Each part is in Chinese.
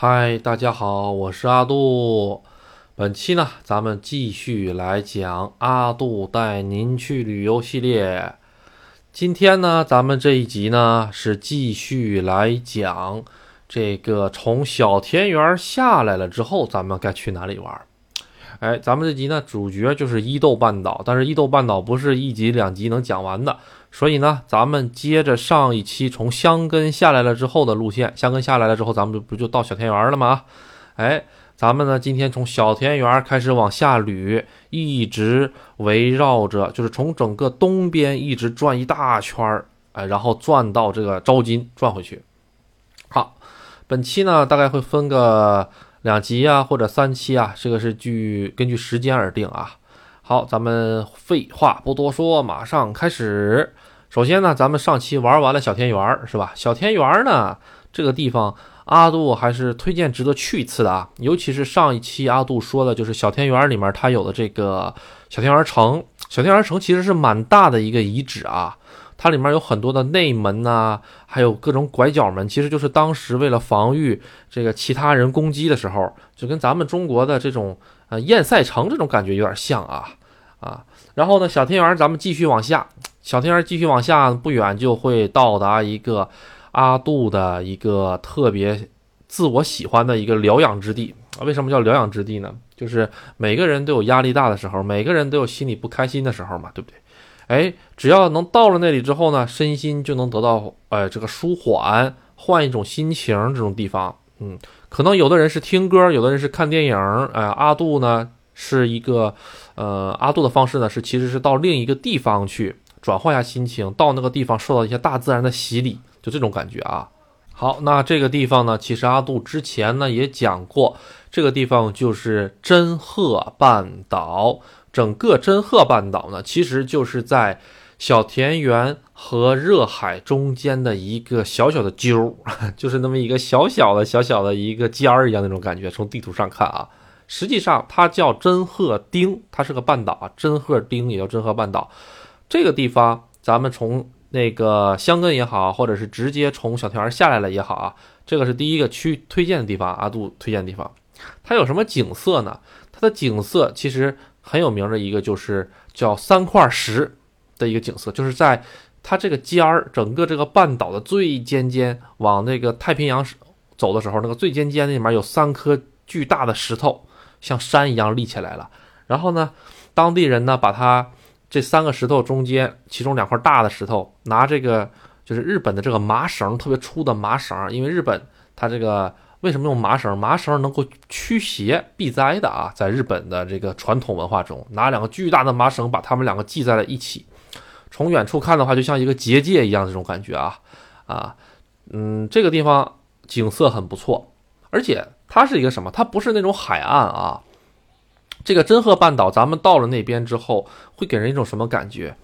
嗨，大家好，我是阿杜。本期呢，咱们继续来讲阿杜带您去旅游系列。今天呢，咱们这一集呢是继续来讲这个从小田园下来了之后，咱们该去哪里玩？哎，咱们这集呢主角就是伊豆半岛，但是伊豆半岛不是一集两集能讲完的。所以呢，咱们接着上一期从香根下来了之后的路线，香根下来了之后，咱们就不就到小田园了吗？哎，咱们呢今天从小田园开始往下捋，一直围绕着，就是从整个东边一直转一大圈儿，哎，然后转到这个招金，转回去。好，本期呢大概会分个两集啊，或者三期啊，这个是据根据时间而定啊。好，咱们废话不多说，马上开始。首先呢，咱们上期玩完了小田园，是吧？小田园呢，这个地方阿杜还是推荐值得去一次的啊。尤其是上一期阿杜说的，就是小田园里面它有的这个小田园城。小田园城其实是蛮大的一个遗址啊，它里面有很多的内门呐，还有各种拐角门，其实就是当时为了防御这个其他人攻击的时候，就跟咱们中国的这种呃堰塞城这种感觉有点像啊。啊，然后呢，小天园咱们继续往下，小天园继续往下，不远就会到达一个阿杜的一个特别自我喜欢的一个疗养之地。为什么叫疗养之地呢？就是每个人都有压力大的时候，每个人都有心里不开心的时候嘛，对不对？哎，只要能到了那里之后呢，身心就能得到呃这个舒缓，换一种心情这种地方，嗯，可能有的人是听歌，有的人是看电影，哎，阿杜呢？是一个，呃，阿杜的方式呢，是其实是到另一个地方去转换一下心情，到那个地方受到一些大自然的洗礼，就这种感觉啊。好，那这个地方呢，其实阿杜之前呢也讲过，这个地方就是真鹤半岛。整个真鹤半岛呢，其实就是在小田园和热海中间的一个小小的揪，就是那么一个小小的小小的一个尖儿一样那种感觉。从地图上看啊。实际上，它叫真鹤町，它是个半岛啊。真鹤町也叫真鹤半岛。这个地方，咱们从那个香根也好，或者是直接从小田园下来了也好啊，这个是第一个区推荐的地方，阿杜推荐的地方。它有什么景色呢？它的景色其实很有名的一个就是叫三块石的一个景色，就是在它这个尖儿，整个这个半岛的最尖尖，往那个太平洋走的时候，那个最尖尖那里面有三颗巨大的石头。像山一样立起来了，然后呢，当地人呢把它这三个石头中间，其中两块大的石头，拿这个就是日本的这个麻绳，特别粗的麻绳，因为日本它这个为什么用麻绳？麻绳能够驱邪避灾的啊，在日本的这个传统文化中，拿两个巨大的麻绳把它们两个系在了一起，从远处看的话，就像一个结界一样这种感觉啊啊，嗯，这个地方景色很不错，而且。它是一个什么？它不是那种海岸啊。这个真鹤半岛，咱们到了那边之后，会给人一种什么感觉？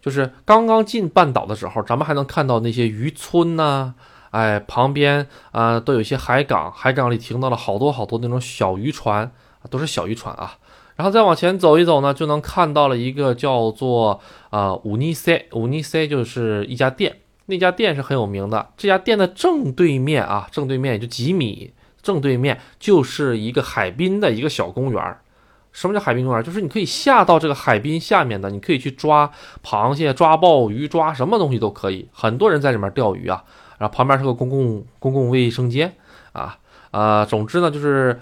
就是刚刚进半岛的时候，咱们还能看到那些渔村呐，哎，旁边啊都有一些海港，海港里停到了好多好多那种小渔船，都是小渔船啊。然后再往前走一走呢，就能看到了一个叫做啊五尼塞，五尼塞就是一家店，那家店是很有名的。这家店的正对面啊，正对面也就几米。正对面就是一个海滨的一个小公园什么叫海滨公园？就是你可以下到这个海滨下面的，你可以去抓螃蟹、抓鲍鱼、抓什么东西都可以。很多人在里面钓鱼啊。然后旁边是个公共公共卫生间啊啊。总之呢，就是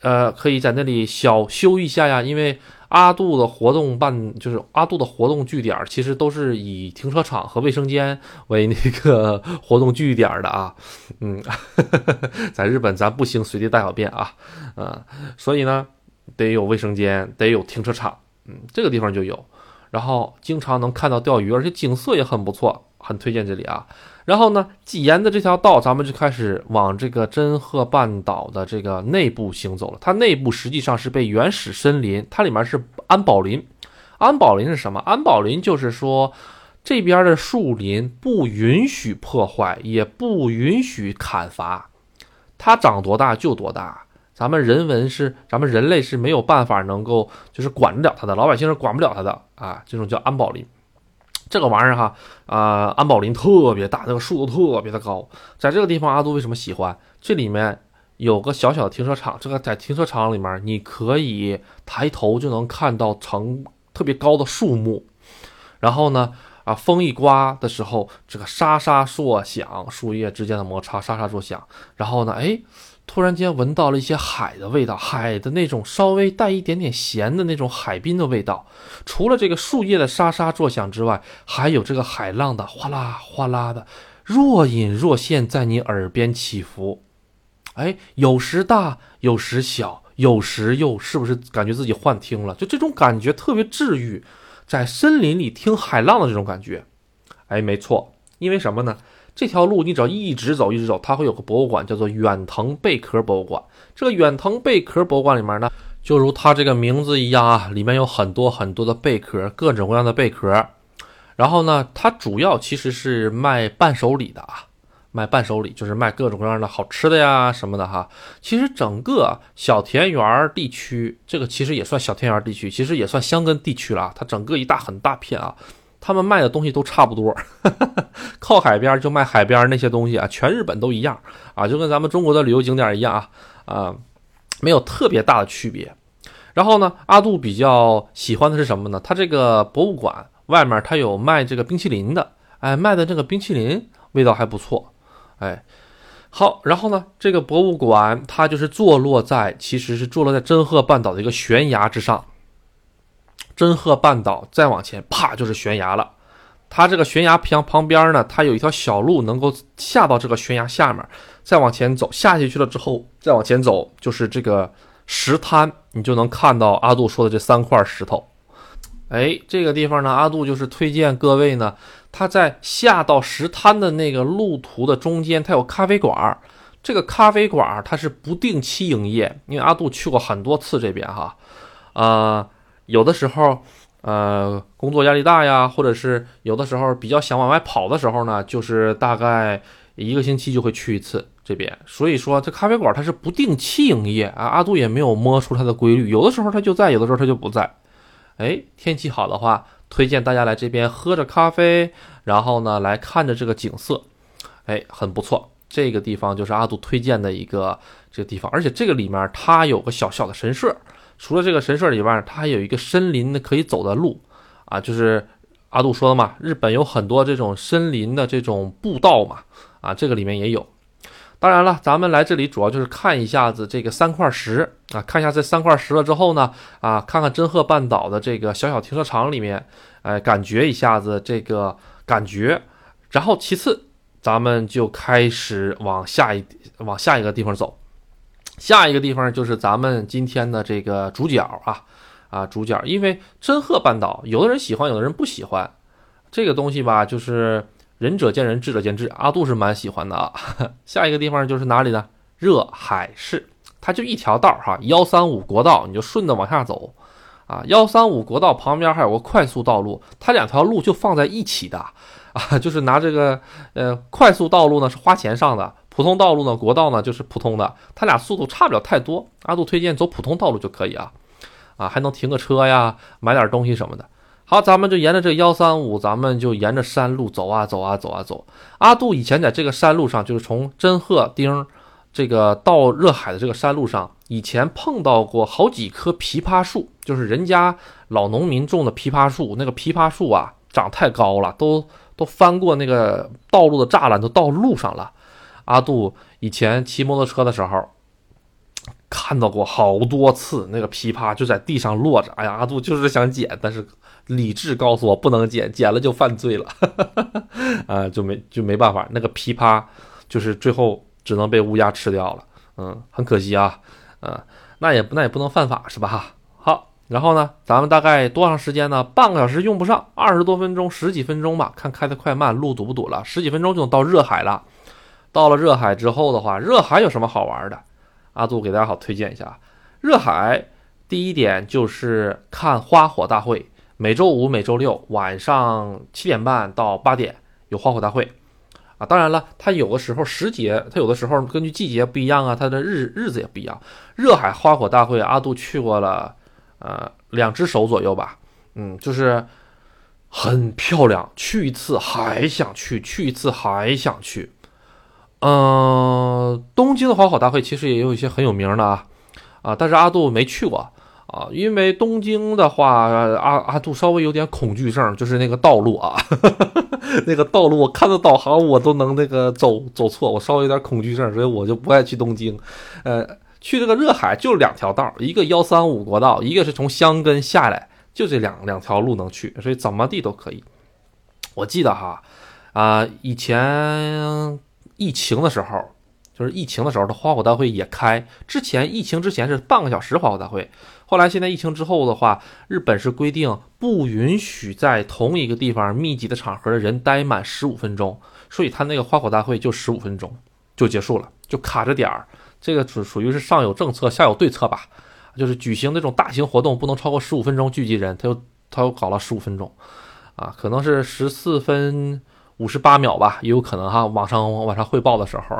呃，可以在那里小休一下呀，因为。阿杜的活动办就是阿杜的活动据点，其实都是以停车场和卫生间为那个活动据点的啊。嗯，在日本咱不兴随地大小便啊，嗯，所以呢得有卫生间，得有停车场，嗯，这个地方就有，然后经常能看到钓鱼，而且景色也很不错，很推荐这里啊。然后呢，既沿着这条道，咱们就开始往这个真鹤半岛的这个内部行走了。它内部实际上是被原始森林，它里面是安保林。安保林是什么？安保林就是说，这边的树林不允许破坏，也不允许砍伐，它长多大就多大。咱们人文是，咱们人类是没有办法能够就是管得了它的，老百姓是管不了它的啊。这种叫安保林。这个玩意儿哈，啊，安保林特别大，那个树都特别的高。在这个地方，阿杜为什么喜欢？这里面有个小小的停车场，这个在停车场里面，你可以抬头就能看到成特别高的树木，然后呢，啊，风一刮的时候，这个沙沙作响，树叶之间的摩擦沙沙作响，然后呢，哎，突然间闻到了一些海的味道，海的那种稍微带一点点咸的那种海滨的味道。除了这个树叶的沙沙作响之外，还有这个海浪的哗啦哗啦的若隐若现在你耳边起伏。哎，有时大，有时小，有时又是不是感觉自己幻听了？就这种感觉特别治愈，在森林里听海浪的这种感觉。哎，没错，因为什么呢？这条路你只要一直走，一直走，它会有个博物馆，叫做远藤贝壳博物馆。这个远藤贝壳博物馆里面呢，就如它这个名字一样啊，里面有很多很多的贝壳，各种各样的贝壳。然后呢，它主要其实是卖伴手礼的啊。卖伴手礼就是卖各种各样的好吃的呀什么的哈。其实整个小田园地区，这个其实也算小田园地区，其实也算香根地区了啊。它整个一大很大片啊，他们卖的东西都差不多，靠海边就卖海边那些东西啊，全日本都一样啊，就跟咱们中国的旅游景点一样啊啊，没有特别大的区别。然后呢，阿杜比较喜欢的是什么呢？他这个博物馆外面他有卖这个冰淇淋的，哎，卖的这个冰淇淋味道还不错。哎，好，然后呢，这个博物馆它就是坐落在，其实是坐落在真鹤半岛的一个悬崖之上。真鹤半岛再往前，啪就是悬崖了。它这个悬崖旁旁边呢，它有一条小路能够下到这个悬崖下面，再往前走下去去了之后，再往前走就是这个石滩，你就能看到阿杜说的这三块石头。哎，这个地方呢，阿杜就是推荐各位呢。它在下到石滩的那个路途的中间，它有咖啡馆。这个咖啡馆它是不定期营业，因为阿杜去过很多次这边哈。呃，有的时候，呃，工作压力大呀，或者是有的时候比较想往外跑的时候呢，就是大概一个星期就会去一次这边。所以说，这咖啡馆它是不定期营业啊。阿杜也没有摸出它的规律，有的时候它就在，有的时候它就不在。哎，天气好的话。推荐大家来这边喝着咖啡，然后呢来看着这个景色，哎，很不错。这个地方就是阿杜推荐的一个这个地方，而且这个里面它有个小小的神社。除了这个神社以外，它还有一个森林的可以走的路啊，就是阿杜说的嘛，日本有很多这种森林的这种步道嘛，啊，这个里面也有。当然了，咱们来这里主要就是看一下子这个三块石啊，看一下这三块石了之后呢，啊，看看真鹤半岛的这个小小停车场里面，哎，感觉一下子这个感觉。然后其次，咱们就开始往下一往下一个地方走。下一个地方就是咱们今天的这个主角啊啊，主角，因为真鹤半岛，有的人喜欢，有的人不喜欢这个东西吧，就是。仁者见仁，智者见智。阿杜是蛮喜欢的啊。下一个地方就是哪里呢？热海市，它就一条道哈，幺三五国道，你就顺着往下走啊。幺三五国道旁边还有个快速道路，它两条路就放在一起的啊，就是拿这个呃快速道路呢是花钱上的，普通道路呢国道呢就是普通的，它俩速度差不了太多。阿杜推荐走普通道路就可以啊，啊还能停个车呀，买点东西什么的。好，咱们就沿着这幺三五，咱们就沿着山路走啊走啊走啊走。阿杜以前在这个山路上，就是从真鹤町这个到热海的这个山路上，以前碰到过好几棵枇杷树，就是人家老农民种的枇杷树。那个枇杷树啊，长太高了，都都翻过那个道路的栅栏，都到路上了。阿杜以前骑摩托车的时候，看到过好多次，那个枇杷就在地上落着。哎呀，阿杜就是想捡，但是。理智告诉我不能捡，捡了就犯罪了，啊，就没就没办法。那个枇杷就是最后只能被乌鸦吃掉了，嗯，很可惜啊，嗯，那也那也不能犯法是吧？好，然后呢，咱们大概多长时间呢？半个小时用不上，二十多分钟，十几分钟吧，看开的快慢，路堵不堵了？十几分钟就能到热海了。到了热海之后的话，热海有什么好玩的？阿杜给大家好推荐一下，热海第一点就是看花火大会。每周五、每周六晚上七点半到八点有花火大会，啊，当然了，它有的时候时节，它有的时候根据季节不一样啊，它的日日子也不一样。热海花火大会，阿杜去过了，呃，两只手左右吧，嗯，就是很漂亮，去一次还想去，去一次还想去，嗯，东京的花火大会其实也有一些很有名的啊，啊，但是阿杜没去过啊，因为东京的话，阿阿杜稍微有点恐惧症，就是那个道路啊，那个道路我看到导航我都能那个走走错，我稍微有点恐惧症，所以我就不爱去东京。呃，去这个热海就两条道，一个幺三五国道，一个是从箱根下来，就这两两条路能去，所以怎么地都可以。我记得哈，啊，以前。疫情的时候，就是疫情的时候，它花火大会也开。之前疫情之前是半个小时花火大会，后来现在疫情之后的话，日本是规定不允许在同一个地方密集的场合的人待满十五分钟，所以他那个花火大会就十五分钟就结束了，就卡着点儿。这个属属于是上有政策下有对策吧，就是举行那种大型活动不能超过十五分钟聚集人，他又他又搞了十五分钟，啊，可能是十四分。五十八秒吧，也有可能哈。网上晚上汇报的时候，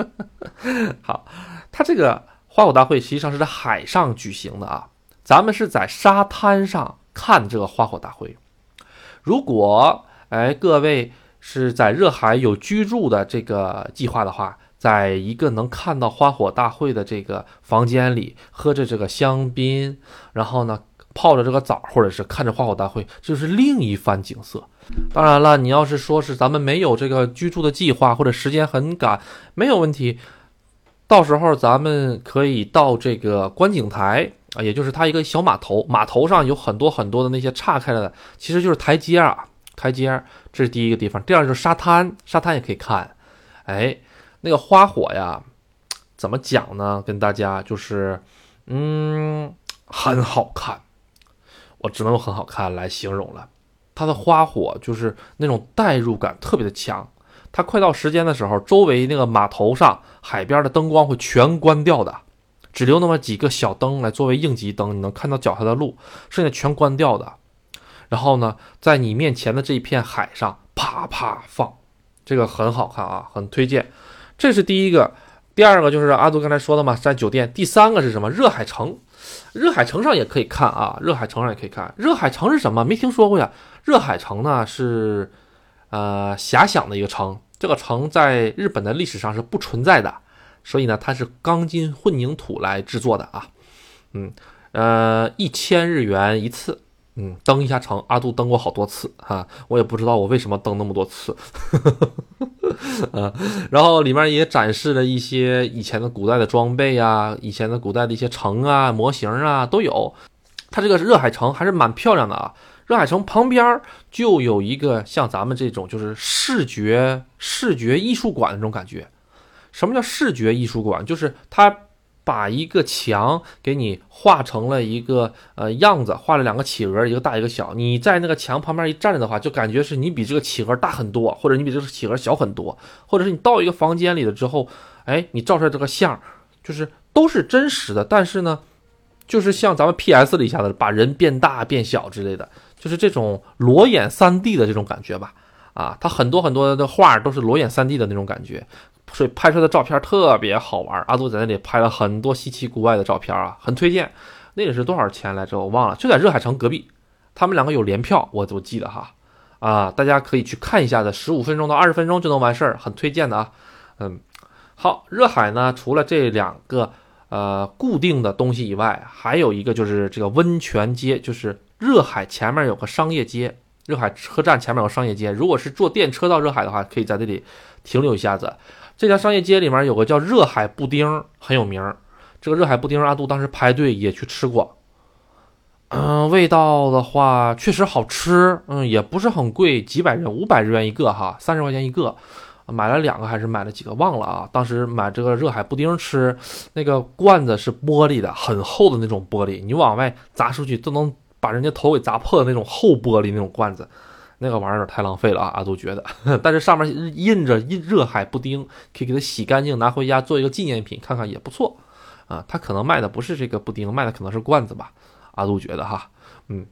好，它这个花火大会实际上是在海上举行的啊。咱们是在沙滩上看这个花火大会。如果哎各位是在热海有居住的这个计划的话，在一个能看到花火大会的这个房间里，喝着这个香槟，然后呢泡着这个澡，或者是看着花火大会，就是另一番景色。当然了，你要是说是咱们没有这个居住的计划，或者时间很赶，没有问题。到时候咱们可以到这个观景台啊，也就是它一个小码头，码头上有很多很多的那些岔开了的，其实就是台阶啊，台阶。这是第一个地方。第二就是沙滩，沙滩也可以看。哎，那个花火呀，怎么讲呢？跟大家就是，嗯，很好看，我只能用很好看来形容了。它的花火就是那种代入感特别的强，它快到时间的时候，周围那个码头上、海边的灯光会全关掉的，只留那么几个小灯来作为应急灯，你能看到脚下的路，剩下全关掉的。然后呢，在你面前的这一片海上啪啪放，这个很好看啊，很推荐。这是第一个，第二个就是阿杜刚才说的嘛，在酒店。第三个是什么？热海城。热海城上也可以看啊，热海城上也可以看。热海城是什么？没听说过呀。热海城呢是，呃，遐想的一个城。这个城在日本的历史上是不存在的，所以呢，它是钢筋混凝土来制作的啊。嗯，呃，一千日元一次。嗯，登一下城，阿杜登过好多次哈，我也不知道我为什么登那么多次。啊，然后里面也展示了一些以前的古代的装备啊，以前的古代的一些城啊、模型啊都有。它这个热海城还是蛮漂亮的啊。热海城旁边就有一个像咱们这种就是视觉视觉艺术馆的那种感觉。什么叫视觉艺术馆？就是它。把一个墙给你画成了一个呃样子，画了两个企鹅，一个大一个小。你在那个墙旁边一站着的话，就感觉是你比这个企鹅大很多，或者你比这个企鹅小很多，或者是你到一个房间里了之后，哎，你照出来这个像，就是都是真实的。但是呢，就是像咱们 PS 里一下子把人变大变小之类的，就是这种裸眼 3D 的这种感觉吧。啊，它很多很多的画都是裸眼 3D 的那种感觉。所以拍出的照片特别好玩，阿杜在那里拍了很多稀奇古怪的照片啊，很推荐。那个是多少钱来着？我忘了，就在热海城隔壁。他们两个有联票，我都记得哈。啊，大家可以去看一下的，十五分钟到二十分钟就能完事儿，很推荐的啊。嗯，好，热海呢，除了这两个呃固定的东西以外，还有一个就是这个温泉街，就是热海前面有个商业街，热海车站前面有商业街。如果是坐电车到热海的话，可以在这里停留一下子。这条商业街里面有个叫热海布丁，很有名。这个热海布丁，阿杜当时排队也去吃过。嗯，味道的话确实好吃，嗯，也不是很贵，几百日五百日元一个哈，三十块钱一个。买了两个还是买了几个忘了啊。当时买这个热海布丁吃，那个罐子是玻璃的，很厚的那种玻璃，你往外砸出去都能把人家头给砸破的那种厚玻璃那种罐子。那个玩意儿太浪费了啊！阿杜觉得，但是上面印着“印热海布丁”，可以给它洗干净，拿回家做一个纪念品，看看也不错啊。他可能卖的不是这个布丁，卖的可能是罐子吧？阿杜觉得哈，嗯，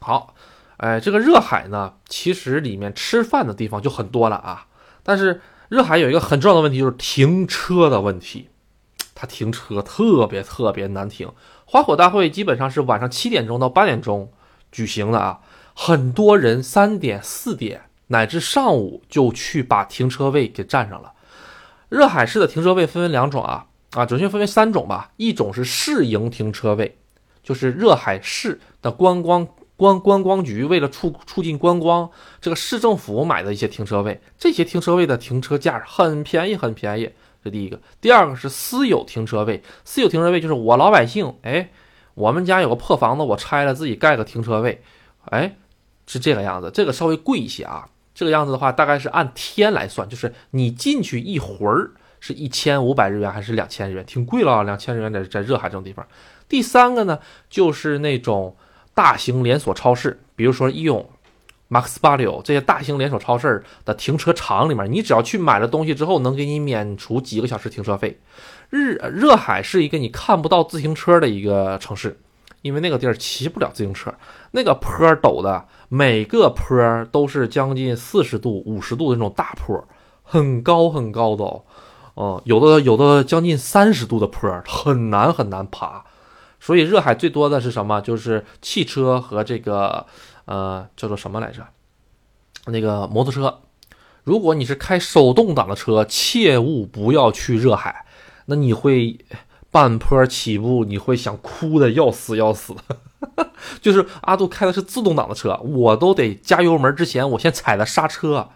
好，哎，这个热海呢，其实里面吃饭的地方就很多了啊。但是热海有一个很重要的问题，就是停车的问题，它停车特别特别难停。花火大会基本上是晚上七点钟到八点钟举行的啊。很多人三点、四点乃至上午就去把停车位给占上了，热海市的停车位分为两种啊啊，准确分为三种吧。一种是市营停车位，就是热海市的观光观观光局为了促促进观光，这个市政府买的一些停车位，这些停车位的停车价很便宜，很便宜。这第一个，第二个是私有停车位，私有停车位就是我老百姓，哎，我们家有个破房子，我拆了自己盖个停车位，哎，是这个样子，这个稍微贵一些啊。这个样子的话，大概是按天来算，就是你进去一回儿是一千五百日元还是两千日元，挺贵了，两千日元在在热海这种地方。第三个呢，就是那种大型连锁超市，比如说易永、Max 八六这些大型连锁超市的停车场里面，你只要去买了东西之后，能给你免除几个小时停车费。日热海是一个你看不到自行车的一个城市。因为那个地儿骑不了自行车，那个坡陡的，每个坡都是将近四十度、五十度的那种大坡，很高很高的哦，有的有的将近三十度的坡，很难很难爬。所以热海最多的是什么？就是汽车和这个呃叫做什么来着？那个摩托车。如果你是开手动挡的车，切勿不要去热海，那你会。半坡起步，你会想哭的要死要死。就是阿杜开的是自动挡的车，我都得加油门之前，我先踩了刹车，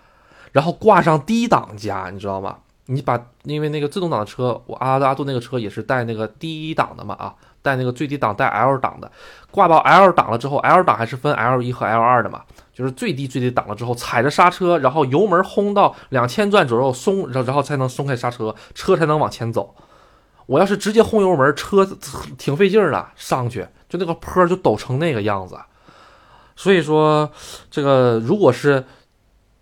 然后挂上低档加，你知道吗？你把因为那个自动挡的车，我阿阿杜那个车也是带那个低档的嘛啊，带那个最低档带 L 档的，挂到 L 档了之后，L 档还是分 L 一和 L 二的嘛，就是最低最低档了之后，踩着刹车，然后油门轰到两千转左右松，然然后才能松开刹车，车才能往前走。我要是直接轰油门，车挺费劲的，上去就那个坡就陡成那个样子。所以说，这个如果是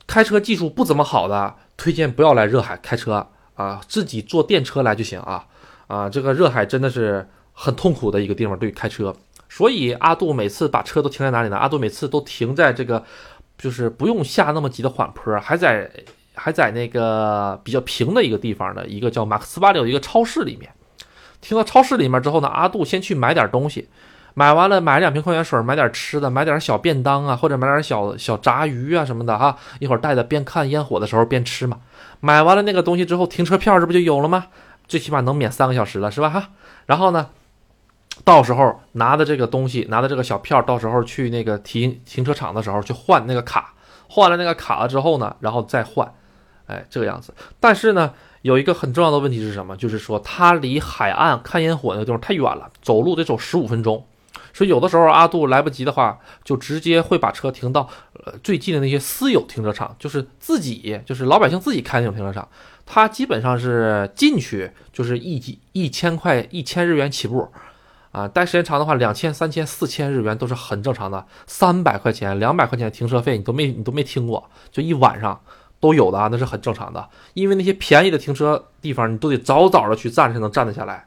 开车技术不怎么好的，推荐不要来热海开车啊，自己坐电车来就行啊啊！这个热海真的是很痛苦的一个地方，对于开车。所以阿杜每次把车都停在哪里呢？阿杜每次都停在这个，就是不用下那么急的缓坡，还在还在那个比较平的一个地方的一个叫马克思巴里的一个超市里面。停到超市里面之后呢，阿杜先去买点东西，买完了买两瓶矿泉水，买点吃的，买点小便当啊，或者买点小小炸鱼啊什么的哈，一会儿带着边看烟火的时候边吃嘛。买完了那个东西之后，停车票这不就有了吗？最起码能免三个小时了，是吧哈？然后呢，到时候拿的这个东西，拿的这个小票，到时候去那个停停车场的时候去换那个卡，换了那个卡了之后呢，然后再换，哎，这个样子。但是呢。有一个很重要的问题是什么？就是说它离海岸看烟火那个地方太远了，走路得走十五分钟。所以有的时候阿杜来不及的话，就直接会把车停到呃最近的那些私有停车场，就是自己就是老百姓自己开那种停车场。它基本上是进去就是一几一千块一千日元起步，啊，待时间长的话两千三千四千日元都是很正常的。三百块钱两百块钱停车费你都没你都没听过，就一晚上。都有的啊，那是很正常的，因为那些便宜的停车地方，你都得早早的去站才能站得下来，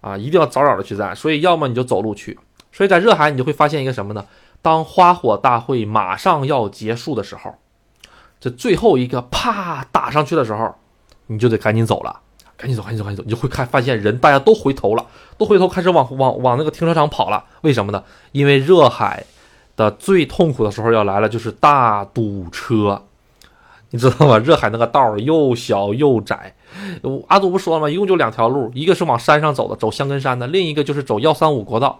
啊，一定要早早的去站，所以要么你就走路去。所以在热海，你就会发现一个什么呢？当花火大会马上要结束的时候，这最后一个啪打上去的时候，你就得赶紧走了，赶紧走，赶紧走，赶紧走，你就会看发现人大家都回头了，都回头开始往往往那个停车场跑了。为什么呢？因为热海的最痛苦的时候要来了，就是大堵车。你知道吗？热海那个道又小又窄，阿杜不说了吗？一共就两条路，一个是往山上走的，走香根山的；另一个就是走幺三五国道。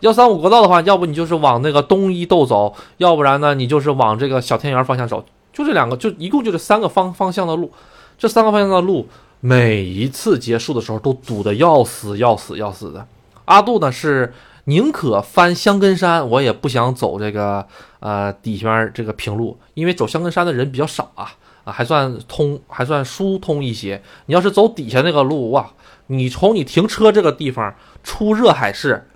幺三五国道的话，要不你就是往那个东一豆走，要不然呢，你就是往这个小田园方向走。就这两个，就一共就这三个方方向的路。这三个方向的路，每一次结束的时候都堵得要死要死要死的。阿杜呢是。宁可翻香根山，我也不想走这个呃底下这个平路，因为走香根山的人比较少啊啊，还算通，还算疏通一些。你要是走底下那个路哇，你从你停车这个地方出热海市，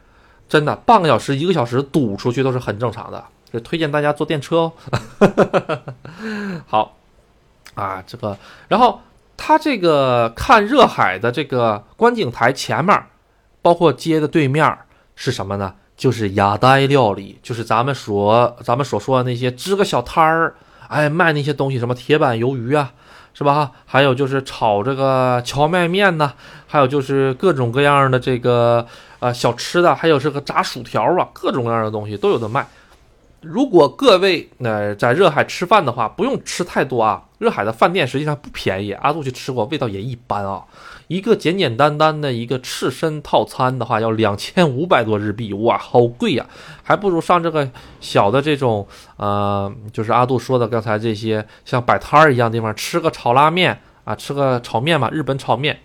真的半个小时一个小时堵出去都是很正常的。就推荐大家坐电车哦。好啊，这个，然后他这个看热海的这个观景台前面，包括街的对面。是什么呢？就是亚呆料理，就是咱们所咱们所说的那些支个小摊儿，哎，卖那些东西，什么铁板鱿鱼啊，是吧？还有就是炒这个荞麦面呐，还有就是各种各样的这个呃小吃的，还有这个炸薯条啊，各种各样的东西都有的卖。如果各位呃在热海吃饭的话，不用吃太多啊。热海的饭店实际上不便宜，阿杜去吃过，味道也一般啊。一个简简单单的一个刺身套餐的话，要两千五百多日币，哇，好贵呀！还不如上这个小的这种呃，就是阿杜说的刚才这些像摆摊儿一样地方，吃个炒拉面啊，吃个炒面嘛，日本炒面，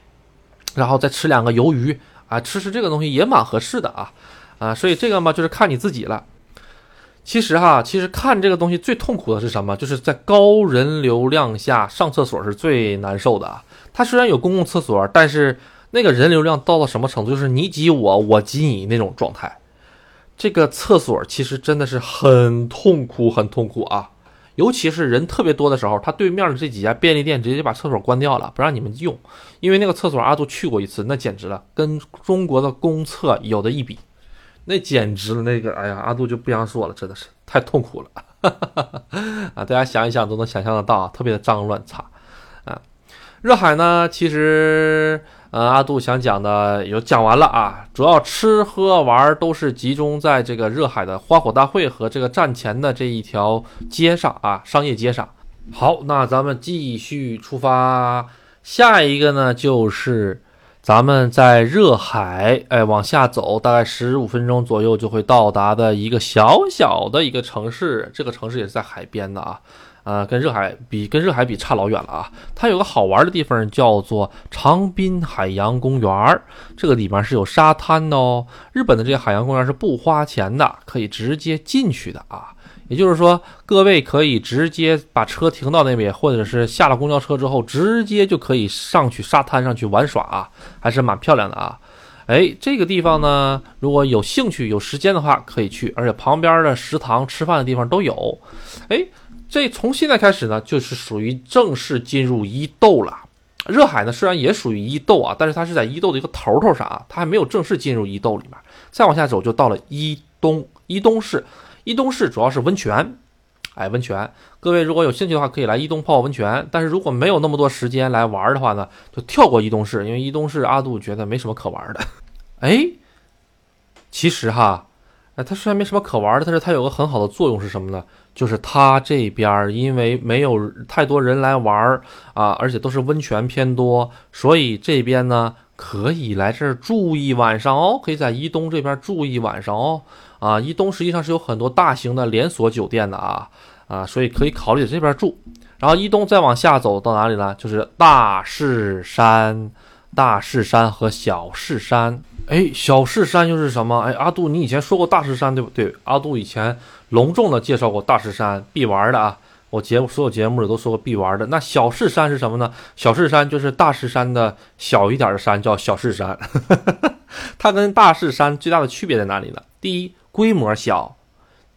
然后再吃两个鱿鱼啊，吃吃这个东西也蛮合适的啊啊，所以这个嘛就是看你自己了。其实哈，其实看这个东西最痛苦的是什么？就是在高人流量下上厕所是最难受的啊。它虽然有公共厕所，但是那个人流量到了什么程度？就是你挤我，我挤你那种状态。这个厕所其实真的是很痛苦，很痛苦啊。尤其是人特别多的时候，他对面的这几家便利店直接就把厕所关掉了，不让你们用。因为那个厕所阿杜去过一次，那简直了，跟中国的公厕有的一比。那简直了，那个，哎呀，阿杜就不想说了，真的是太痛苦了哈哈哈哈啊！大家想一想都能想象得到，特别的脏乱差啊。热海呢，其实，呃，阿杜想讲的有讲完了啊，主要吃喝玩都是集中在这个热海的花火大会和这个站前的这一条街上啊，商业街上。好，那咱们继续出发，下一个呢就是。咱们在热海，哎，往下走，大概十五分钟左右就会到达的一个小小的一个城市。这个城市也是在海边的啊，呃，跟热海比，跟热海比差老远了啊。它有个好玩的地方，叫做长滨海洋公园这个里面是有沙滩的哦。日本的这些海洋公园是不花钱的，可以直接进去的啊。也就是说，各位可以直接把车停到那边，或者是下了公交车之后，直接就可以上去沙滩上去玩耍啊，还是蛮漂亮的啊。哎，这个地方呢，如果有兴趣、有时间的话，可以去，而且旁边的食堂、吃饭的地方都有。哎，这从现在开始呢，就是属于正式进入伊豆了。热海呢，虽然也属于伊豆啊，但是它是在伊豆的一个头头上啊，它还没有正式进入伊豆里面。再往下走，就到了伊东，伊东市。伊东市主要是温泉，哎，温泉，各位如果有兴趣的话，可以来伊东泡温泉。但是如果没有那么多时间来玩的话呢，就跳过伊东市，因为伊东市阿杜觉得没什么可玩的。哎，其实哈，哎，它虽然没什么可玩的，但是它有个很好的作用是什么呢？就是它这边因为没有太多人来玩啊，而且都是温泉偏多，所以这边呢可以来这儿住一晚上哦，可以在伊东这边住一晚上哦。啊，伊东实际上是有很多大型的连锁酒店的啊啊，所以可以考虑在这边住。然后伊东再往下走到哪里呢？就是大势山、大势山和小势山。哎，小势山又是什么？哎，阿杜，你以前说过大势山对不对？阿杜以前隆重的介绍过大势山必玩的啊，我节目所有节目里都说过必玩的。那小势山是什么呢？小势山就是大势山的小一点的山，叫小势山。它跟大势山最大的区别在哪里呢？第一。规模小，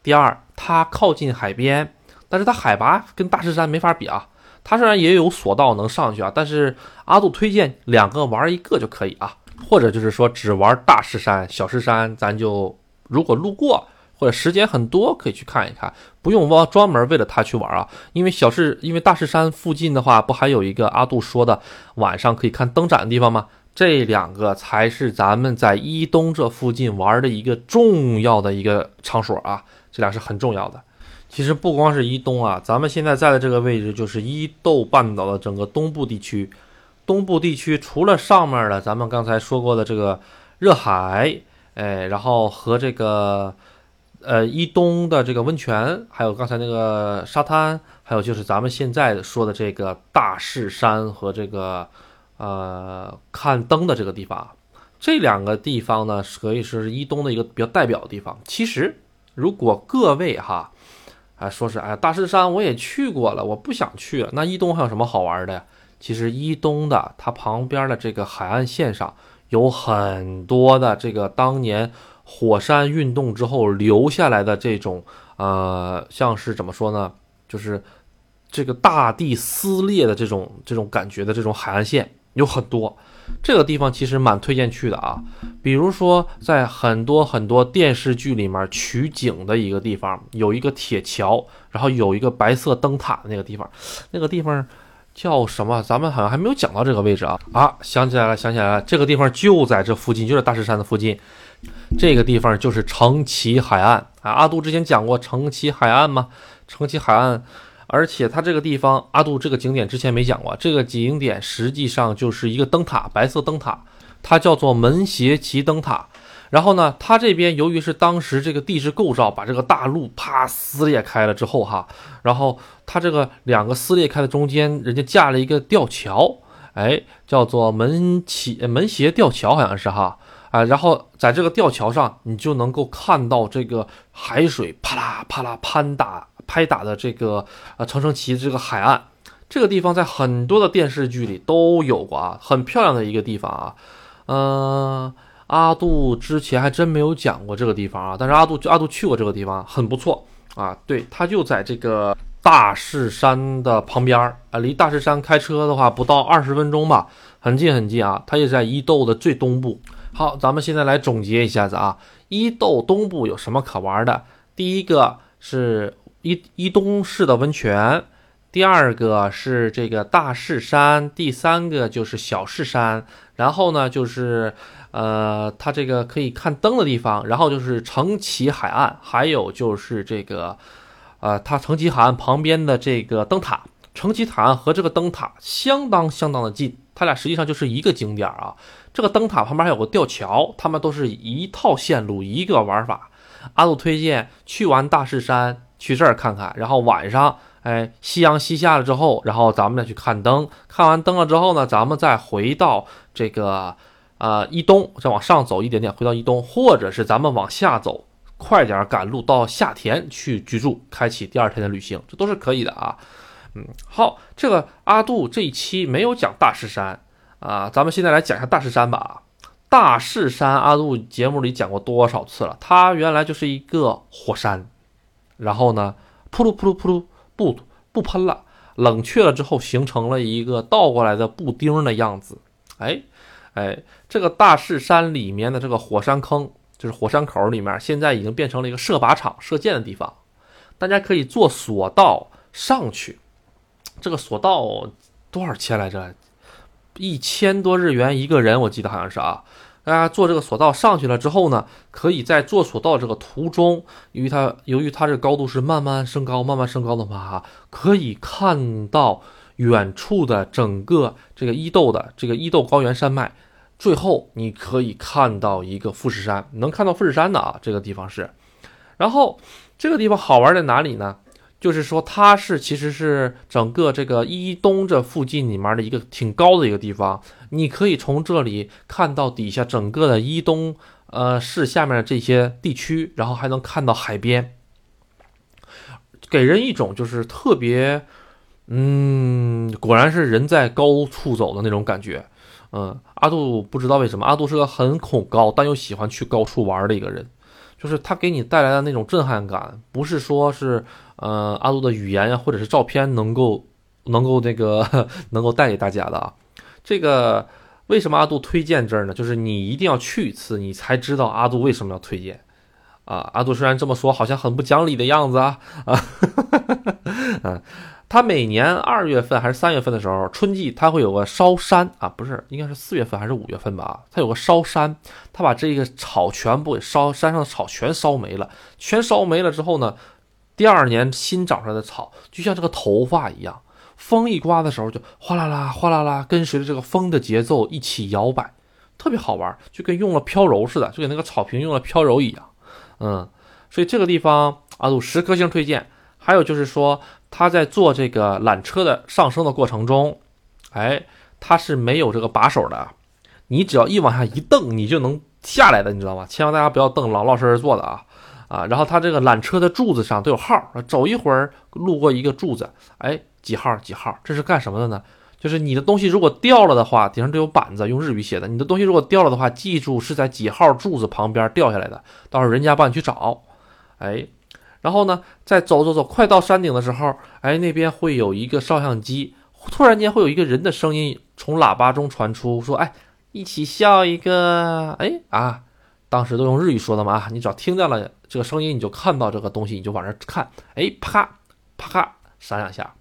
第二，它靠近海边，但是它海拔跟大势山没法比啊。它虽然也有索道能上去啊，但是阿杜推荐两个玩一个就可以啊，或者就是说只玩大势山，小势山咱就如果路过或者时间很多可以去看一看，不用往专门为了它去玩啊。因为小势，因为大势山附近的话，不还有一个阿杜说的晚上可以看灯展的地方吗？这两个才是咱们在伊东这附近玩的一个重要的一个场所啊，这俩是很重要的。其实不光是伊东啊，咱们现在在的这个位置就是伊豆半岛的整个东部地区。东部地区除了上面的咱们刚才说过的这个热海，哎，然后和这个呃伊东的这个温泉，还有刚才那个沙滩，还有就是咱们现在说的这个大势山和这个。呃，看灯的这个地方，这两个地方呢，可以说是伊东的一个比较代表的地方。其实，如果各位哈，啊，说是哎，大势山我也去过了，我不想去。那伊东还有什么好玩的？其实伊东的它旁边的这个海岸线上有很多的这个当年火山运动之后留下来的这种呃，像是怎么说呢，就是这个大地撕裂的这种这种感觉的这种海岸线。有很多，这个地方其实蛮推荐去的啊。比如说，在很多很多电视剧里面取景的一个地方，有一个铁桥，然后有一个白色灯塔的那个地方，那个地方叫什么？咱们好像还没有讲到这个位置啊啊！想起来了，想起来了，这个地方就在这附近，就在大石山的附近。这个地方就是城崎海岸啊。阿杜之前讲过城崎海岸吗？城崎海岸，而且它这个地方，阿杜这个景点之前没讲过。这个景点实际上就是一个灯塔，白色灯塔，它叫做门斜旗灯塔。然后呢，它这边由于是当时这个地质构造把这个大陆啪撕裂开了之后哈，然后它这个两个撕裂开的中间，人家架了一个吊桥，哎，叫做门起门斜吊桥好像是哈啊，然后在这个吊桥上，你就能够看到这个海水啪啦啪啦拍打拍打的这个呃长城旗这个海岸，这个地方在很多的电视剧里都有过啊，很漂亮的一个地方啊，嗯。阿杜之前还真没有讲过这个地方啊，但是阿杜阿杜去过这个地方，很不错啊。对，它就在这个大势山的旁边儿啊，离大势山开车的话不到二十分钟吧，很近很近啊。它也在伊豆的最东部。好，咱们现在来总结一下子啊，伊豆东部有什么可玩的？第一个是伊伊东市的温泉，第二个是这个大势山，第三个就是小势山，然后呢就是。呃，它这个可以看灯的地方，然后就是城崎海岸，还有就是这个，呃，它城崎海岸旁边的这个灯塔，城崎海岸和这个灯塔相当相当的近，它俩实际上就是一个景点啊。这个灯塔旁边还有个吊桥，它们都是一套线路，一个玩法。阿杜推荐去完大势山，去这儿看看，然后晚上，哎，夕阳西下了之后，然后咱们再去看灯，看完灯了之后呢，咱们再回到这个。啊，一东再往上走一点点，回到一东，或者是咱们往下走，快点赶路到下田去居住，开启第二天的旅行，这都是可以的啊。嗯，好，这个阿杜这一期没有讲大势山啊，咱们现在来讲一下大势山吧。大势山阿杜节目里讲过多少次了？它原来就是一个火山，然后呢，噗噜噗噜噗噜不不喷了，冷却了之后形成了一个倒过来的布丁的样子，哎。哎，这个大势山里面的这个火山坑，就是火山口里面，现在已经变成了一个射靶场、射箭的地方。大家可以坐索道上去。这个索道多少钱来着？一千多日元一个人，我记得好像是啊。大家坐这个索道上去了之后呢，可以在坐索道这个途中，由于它由于它这个高度是慢慢升高、慢慢升高的话，哈，可以看到。远处的整个这个伊豆的这个伊豆高原山脉，最后你可以看到一个富士山，能看到富士山的啊，这个地方是。然后这个地方好玩在哪里呢？就是说它是其实是整个这个伊东这附近里面的一个挺高的一个地方，你可以从这里看到底下整个的伊东呃市下面的这些地区，然后还能看到海边，给人一种就是特别。嗯，果然是人在高处走的那种感觉。嗯，阿杜不知道为什么，阿杜是个很恐高但又喜欢去高处玩的一个人，就是他给你带来的那种震撼感，不是说是呃阿杜的语言呀或者是照片能够能够那个 能够带给大家的啊。这个为什么阿杜推荐这儿呢？就是你一定要去一次，你才知道阿杜为什么要推荐啊。阿杜虽然这么说，好像很不讲理的样子啊 啊，嗯。他每年二月份还是三月份的时候，春季他会有个烧山啊，不是，应该是四月份还是五月份吧？他有个烧山，他把这个草全部给烧，山上的草全烧没了，全烧没了之后呢，第二年新长出来的草就像这个头发一样，风一刮的时候就哗啦啦哗啦啦，跟随着这个风的节奏一起摇摆，特别好玩，就跟用了飘柔似的，就跟那个草坪用了飘柔一样，嗯，所以这个地方阿杜十颗星推荐。还有就是说。他在做这个缆车的上升的过程中，哎，它是没有这个把手的，你只要一往下一蹬，你就能下来的，你知道吗？千万大家不要蹬，老老实实坐的啊啊！然后它这个缆车的柱子上都有号，走一会儿路过一个柱子，哎，几号几号，这是干什么的呢？就是你的东西如果掉了的话，顶上都有板子，用日语写的。你的东西如果掉了的话，记住是在几号柱子旁边掉下来的，到时候人家帮你去找，哎。然后呢，再走走走，快到山顶的时候，哎，那边会有一个照相机，突然间会有一个人的声音从喇叭中传出，说：“哎，一起笑一个。”哎啊，当时都用日语说的嘛，你只要听见了这个声音，你就看到这个东西，你就往这看，哎，啪啪啪闪两下，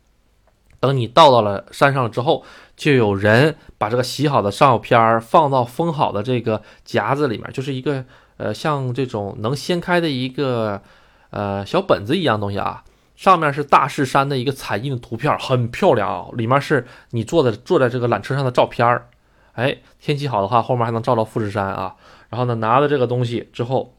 等你到到了山上了之后，就有人把这个洗好的照片放到封好的这个夹子里面，就是一个呃像这种能掀开的一个呃小本子一样东西啊。上面是大势山的一个彩印的图片，很漂亮啊。里面是你坐在坐在这个缆车上的照片儿。哎，天气好的话，后面还能照到富士山啊。然后呢，拿了这个东西之后，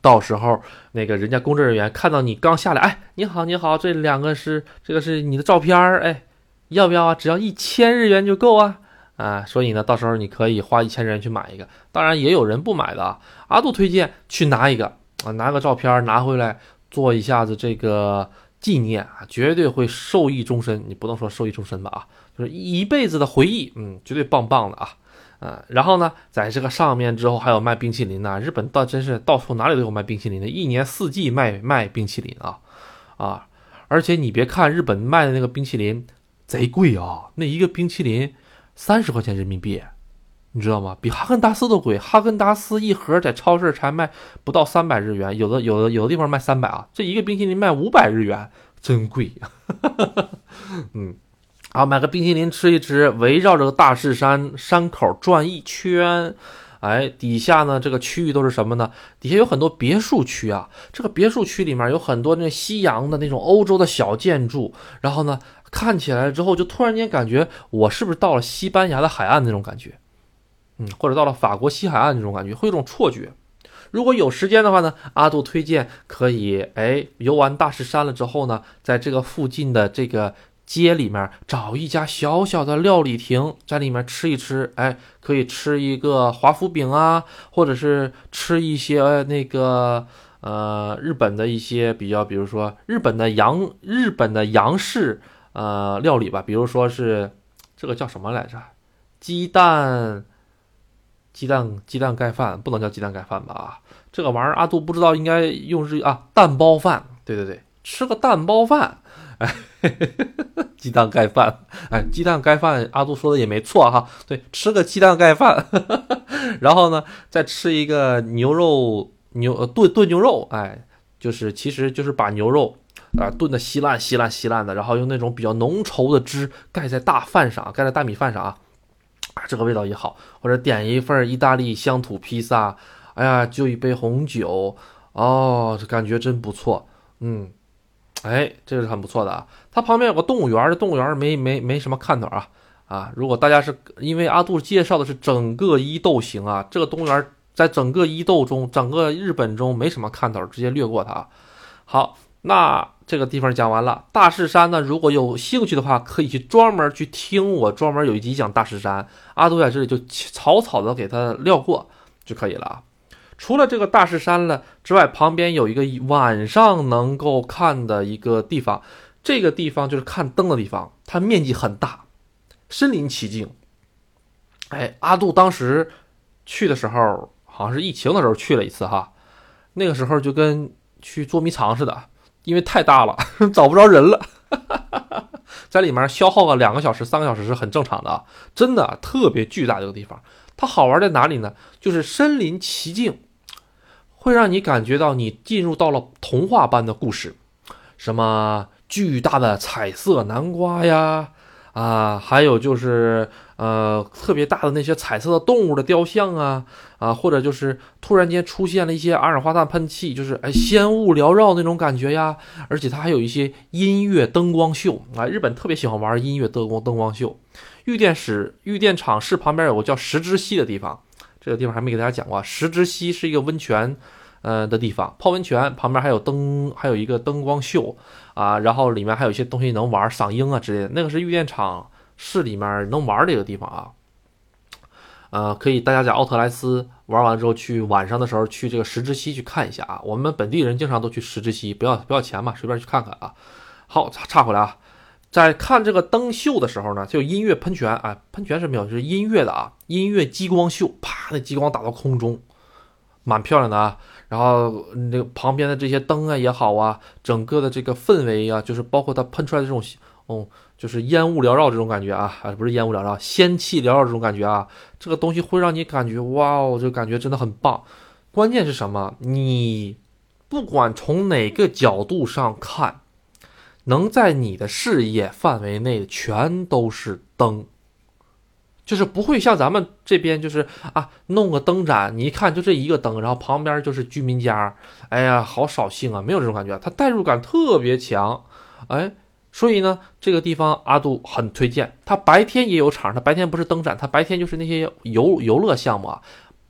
到时候那个人家工作人员看到你刚下来，哎，你好，你好，这两个是这个是你的照片儿，哎，要不要啊？只要一千日元就够啊啊！所以呢，到时候你可以花一千日元去买一个。当然也有人不买的啊。阿杜推荐去拿一个啊，拿个照片拿回来。做一下子这个纪念啊，绝对会受益终身。你不能说受益终身吧啊，就是一辈子的回忆，嗯，绝对棒棒的啊，嗯。然后呢，在这个上面之后还有卖冰淇淋的，日本倒真是到处哪里都有卖冰淇淋的，一年四季卖卖冰淇淋啊啊！而且你别看日本卖的那个冰淇淋贼贵啊，那一个冰淇淋三十块钱人民币。你知道吗？比哈根达斯都贵。哈根达斯一盒在超市才卖不到三百日元，有的有的有的地方卖三百啊。这一个冰淇淋卖五百日元，真贵。嗯，啊，买个冰淇淋吃一吃，围绕着大势山山口转一圈。哎，底下呢这个区域都是什么呢？底下有很多别墅区啊。这个别墅区里面有很多那西洋的那种欧洲的小建筑。然后呢，看起来之后就突然间感觉我是不是到了西班牙的海岸那种感觉？嗯，或者到了法国西海岸这种感觉，会有种错觉。如果有时间的话呢，阿杜推荐可以，哎，游完大石山了之后呢，在这个附近的这个街里面找一家小小的料理亭，在里面吃一吃，哎，可以吃一个华夫饼啊，或者是吃一些那个呃日本的一些比较，比如说日本的洋日本的洋式呃料理吧，比如说是这个叫什么来着，鸡蛋。鸡蛋鸡蛋盖饭不能叫鸡蛋盖饭吧？啊，这个玩意儿阿杜不知道应该用日啊蛋包饭。对对对，吃个蛋包饭，哎，鸡蛋盖饭，哎，鸡蛋盖饭，阿杜说的也没错哈。对，吃个鸡蛋盖饭，然后呢，再吃一个牛肉牛炖炖牛肉，哎，就是其实就是把牛肉啊炖的稀烂稀烂稀烂的，然后用那种比较浓稠的汁盖在大饭上，盖在大米饭上啊。啊，这个味道也好，或者点一份意大利乡土披萨，哎呀，就一杯红酒，哦，这感觉真不错，嗯，哎，这个是很不错的啊。它旁边有个动物园，这动物园没没没什么看头啊啊。如果大家是因为阿杜介绍的是整个伊豆行啊，这个动物园在整个伊豆中，整个日本中没什么看头，直接略过它。好。那这个地方讲完了，大势山呢？如果有兴趣的话，可以去专门去听我专门有一集讲大势山。阿杜在这里就草草的给他撂过就可以了啊。除了这个大势山了之外，旁边有一个晚上能够看的一个地方，这个地方就是看灯的地方，它面积很大，身临其境。哎，阿杜当时去的时候，好像是疫情的时候去了一次哈，那个时候就跟去捉迷藏似的。因为太大了，找不着人了，在里面消耗个两个小时、三个小时是很正常的！真的特别巨大这个地方，它好玩在哪里呢？就是身临其境，会让你感觉到你进入到了童话般的故事，什么巨大的彩色南瓜呀。啊，还有就是，呃，特别大的那些彩色的动物的雕像啊，啊，或者就是突然间出现了一些二氧化碳喷气，就是哎，仙雾缭绕那种感觉呀。而且它还有一些音乐灯光秀啊，日本特别喜欢玩音乐灯光灯光秀。玉电室玉电厂市旁边有个叫石之溪的地方，这个地方还没给大家讲过。石之溪是一个温泉。呃的地方泡温泉，旁边还有灯，还有一个灯光秀啊，然后里面还有一些东西能玩，赏樱啊之类的。那个是玉电厂市里面能玩的一个地方啊，呃，可以大家在奥特莱斯玩完之后去晚上的时候去这个石之溪去看一下啊。我们本地人经常都去石之溪，不要不要钱嘛，随便去看看啊。好，岔岔回来啊，在看这个灯秀的时候呢，就音乐喷泉啊，喷泉是没有，就是音乐的啊，音乐激光秀，啪，那激光打到空中，蛮漂亮的啊。然后那个旁边的这些灯啊也好啊，整个的这个氛围啊，就是包括它喷出来的这种，哦，就是烟雾缭绕这种感觉啊，啊不是烟雾缭绕，仙气缭绕这种感觉啊，这个东西会让你感觉哇哦，这感觉真的很棒。关键是什么？你不管从哪个角度上看，能在你的视野范围内全都是灯。就是不会像咱们这边，就是啊，弄个灯展，你一看就这一个灯，然后旁边就是居民家，哎呀，好扫兴啊，没有这种感觉，它代入感特别强，哎，所以呢，这个地方阿杜很推荐。它白天也有场，它白天不是灯展，它白天就是那些游游乐项目啊，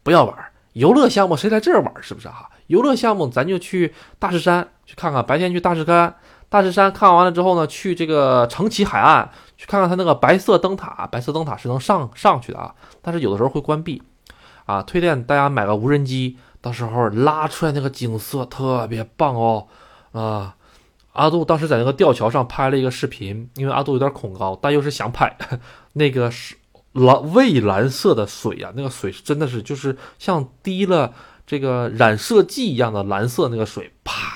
不要玩游乐项目，谁来这儿玩？是不是哈？游乐项目咱就去大石山去看看，白天去大石山，大石山看完了之后呢，去这个城崎海岸。去看看它那个白色灯塔，白色灯塔是能上上去的啊，但是有的时候会关闭，啊，推荐大家买个无人机，到时候拉出来那个景色特别棒哦，啊，阿杜当时在那个吊桥上拍了一个视频，因为阿杜有点恐高，但又是想拍，那个是蓝蔚蓝色的水啊，那个水真的是就是像滴了这个染色剂一样的蓝色，那个水啪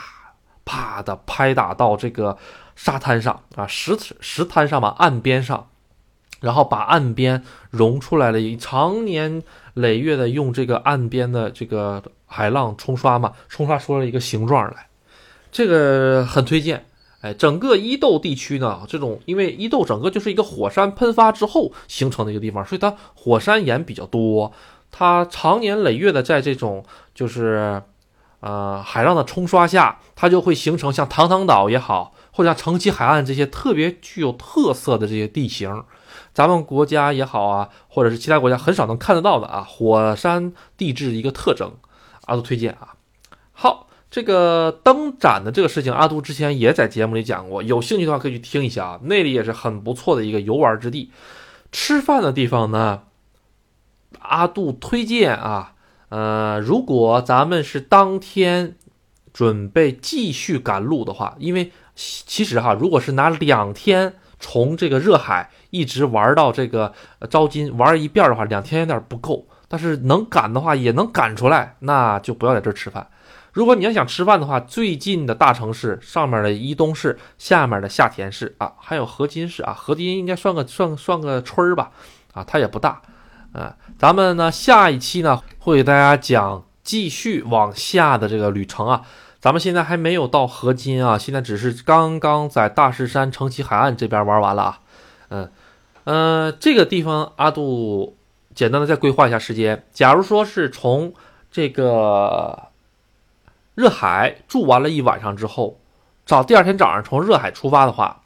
啪的拍打到这个。沙滩上啊，石石滩上嘛，岸边上，然后把岸边融出来了一长年累月的用这个岸边的这个海浪冲刷嘛，冲刷出了一个形状来，这个很推荐。哎，整个伊豆地区呢，这种因为伊豆整个就是一个火山喷发之后形成的一个地方，所以它火山岩比较多，它长年累月的在这种就是呃海浪的冲刷下，它就会形成像堂堂岛也好。或者像城崎海岸这些特别具有特色的这些地形，咱们国家也好啊，或者是其他国家很少能看得到的啊，火山地质一个特征，阿杜推荐啊。好，这个灯展的这个事情，阿杜之前也在节目里讲过，有兴趣的话可以去听一下啊，那里也是很不错的一个游玩之地。吃饭的地方呢，阿杜推荐啊，呃，如果咱们是当天准备继续赶路的话，因为。其实哈，如果是拿两天从这个热海一直玩到这个招金玩一遍的话，两天有点不够。但是能赶的话也能赶出来，那就不要在这儿吃饭。如果你要想吃饭的话，最近的大城市上面的伊东市，下面的下田市啊，还有河津市啊，河津应该算个算算个村儿吧，啊，它也不大。啊，咱们呢下一期呢会给大家讲继续往下的这个旅程啊。咱们现在还没有到河津啊，现在只是刚刚在大石山城西海岸这边玩完了啊，嗯，呃，这个地方阿杜简单的再规划一下时间。假如说是从这个热海住完了一晚上之后，早第二天早上从热海出发的话，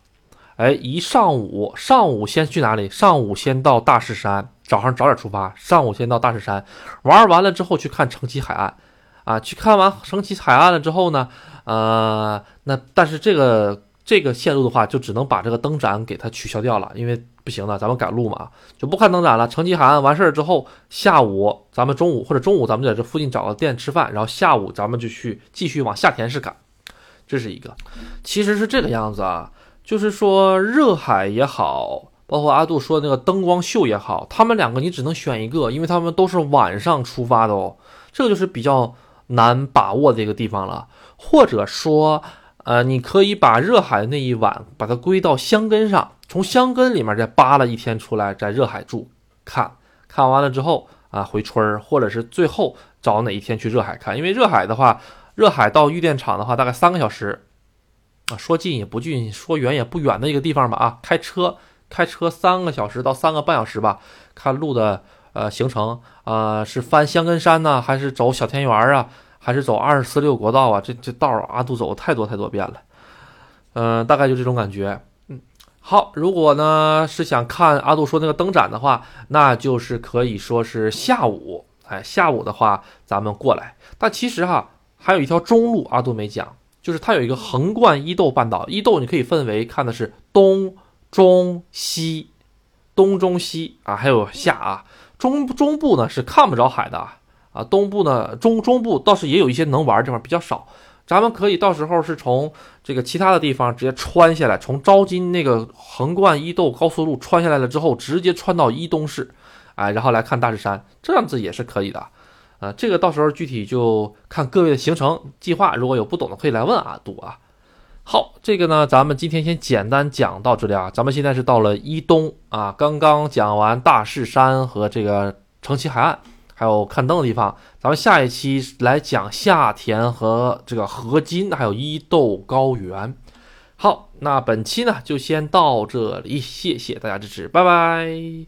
哎，一上午上午先去哪里？上午先到大石山，早上早点出发，上午先到大石山玩完了之后去看城崎海岸。啊，去看完城崎海岸了之后呢，呃，那但是这个这个线路的话，就只能把这个灯展给它取消掉了，因为不行了，咱们赶路嘛，就不看灯展了。城崎海岸完事儿之后，下午咱们中午或者中午咱们在这附近找个店吃饭，然后下午咱们就去继续往下田市赶，这是一个。其实是这个样子啊，就是说热海也好，包括阿杜说的那个灯光秀也好，他们两个你只能选一个，因为他们都是晚上出发的哦，这个就是比较。难把握的一个地方了，或者说，呃，你可以把热海的那一晚把它归到香根上，从香根里面再扒了一天出来，在热海住，看看完了之后啊，回村儿，或者是最后找哪一天去热海看，因为热海的话，热海到玉电厂的话大概三个小时，啊，说近也不近，说远也不远的一个地方吧，啊，开车开车三个小时到三个半小时吧，看路的。呃，行程啊，是翻香根山呢，还是走小田园啊，还是走二四六国道啊？这这道阿杜走太多太多遍了，嗯，大概就这种感觉。嗯，好，如果呢是想看阿杜说那个灯展的话，那就是可以说是下午，哎，下午的话咱们过来。但其实哈，还有一条中路阿杜没讲，就是它有一个横贯伊豆半岛，伊豆你可以分为看的是东中西，东中西啊，还有下啊。中中部呢是看不着海的啊，东部呢中中部倒是也有一些能玩的地方，比较少。咱们可以到时候是从这个其他的地方直接穿下来，从昭金那个横贯伊豆高速路穿下来了之后，直接穿到伊东市，哎，然后来看大石山，这样子也是可以的。啊，这个到时候具体就看各位的行程计划，如果有不懂的可以来问阿杜啊。好，这个呢，咱们今天先简单讲到这里啊。咱们现在是到了伊东啊，刚刚讲完大势山和这个城崎海岸，还有看灯的地方。咱们下一期来讲下田和这个河津，还有伊豆高原。好，那本期呢就先到这里，谢谢大家支持，拜拜。